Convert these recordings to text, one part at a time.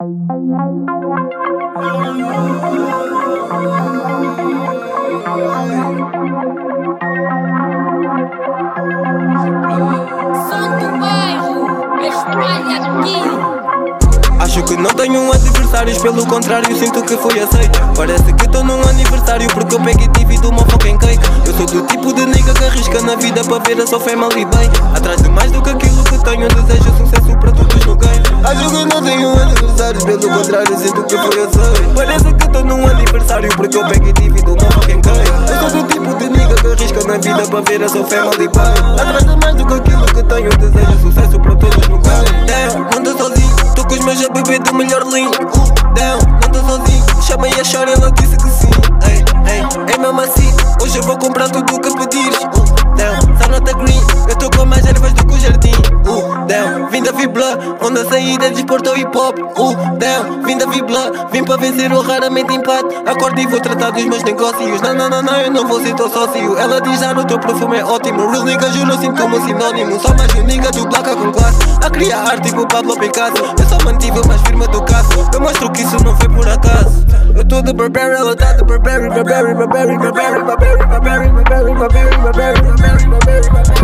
Acho que não tenho adversários, pelo contrário, sinto que fui aceito. Parece que estou num aniversário porque eu peguei tive de uma fucking cake. Eu sou do tipo de nigga que arrisca na vida para ver a sua family bem. Atrás de mais do que aquilo que tenho, desejo sucesso para todos no game. Acho que não tenho adversários, pelo contrário, sinto que fui aceito. Parece que estou num aniversário porque eu peguei e tive de uma fucking cake. Eu sou do tipo de nigga que arrisca na vida para ver a sua family bem. Atrás de mais do que aquilo que tenho, desejo sucesso para todos no game. Damn, não tô sozinho, tô com os meus a beber do melhor lean. Uh, down, não tô sozinho, chamei a chorar, ela disse que sim. Ei, ei, ei, Onde a saída é desporto hip hop. Uh, down, vim da Vibla, vim para vencer ou raramente empate. Acordo e vou tratar dos meus negócios. Não, não, não, não, eu não vou ser teu sócio. Ela diz já no teu perfume é ótimo. Real nigga, juro, sinto como sinónimo. Só mais um nigga do placa com classe. A criar arte tipo Pablo Picasso. Eu só mantive mais firme do caso. Eu mostro que isso não foi por acaso. Eu tô de Burberry, ela tá de Burberry, Burberry, Burberry, Burberry, Burberry, Burberry, Burberry, Burberry, Burberry, Burberry, Burberry, Burberry.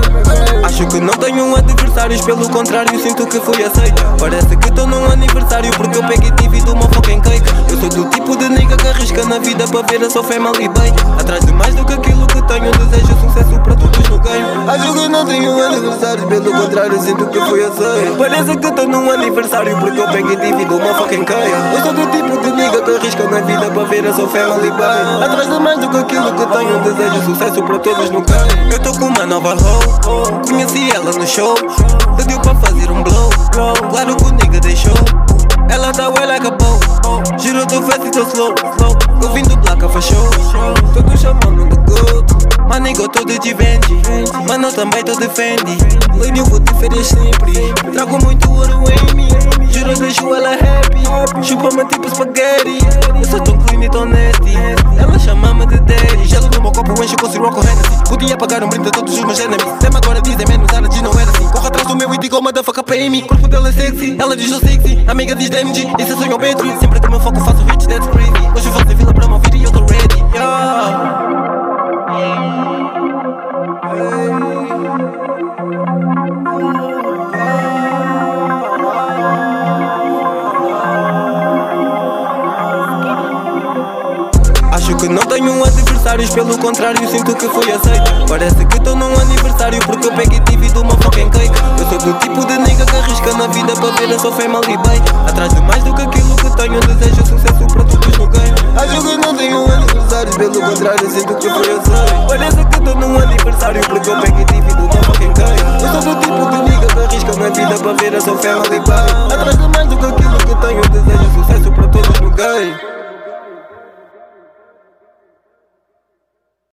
Acho que não tenho adversários, pelo contrário, sinto que fui aceito. Parece que tô num aniversário porque eu peguei tive de uma fucking cake. Eu sou do tipo de nigga que arrisca na vida para ver a sua family bem. Atrás de mais do que aquilo que tenho, desejo sucesso para todos no game. Acho que não tenho adversários, pelo contrário, sinto que fui aceito. Parece que tô num aniversário porque eu peguei tive de uma fucking cake. Eu sou do tipo de nigga na vida para ver a sua family bem. Atrás de mais do que aquilo que tenho, desejo sucesso para todos no game. Eu tô com uma nova hoe, conheci ela no show. Pediu para fazer um blow, claro que o nigga deixou. Ela tá well like a bow. Giro tô fast e tô slow, slow. Eu vim do placa fechou Todos chamando de good. Mano, eu tô de Givenchy Mano, também tô de Fendi eu vou de férias sempre Trago muito ouro em mim Eu deixo ela happy. Chupa-me tipo spaghetti. Eu sou tão clean e tão nasty Ela chama-me de daddy Gelo no meu copo, enche com Ciroc Hennessy Podia pagar um brinde a todos os meus enemies Tema agora dizem menos, antes não era assim Corre atrás do meu e digo, motherfucker, pay me. Corpo dela é sexy, ela diz eu sexy. Amiga diz DMG, isso é sonho Petri. Sempre que me foco faço hits, that's crazy. Hoje vou ser vila para me ouvir e eu tô ready. Yeah. Acho tenho adversários, pelo contrário, sinto que fui aceito. Parece que tô num aniversário porque eu peguei e de uma fucking cake. Eu sou do tipo de nigga que arrisca na vida para ver a sua family bem. Atrás de mais do que aquilo que tenho, desejo sucesso para todos no game. Acho que não tenho adversários, pelo contrário, sinto que fui aceito. Parece que tô num aniversário porque eu peguei e de uma fucking cake. Eu sou do tipo de nigga que arrisca na vida para ver a sua family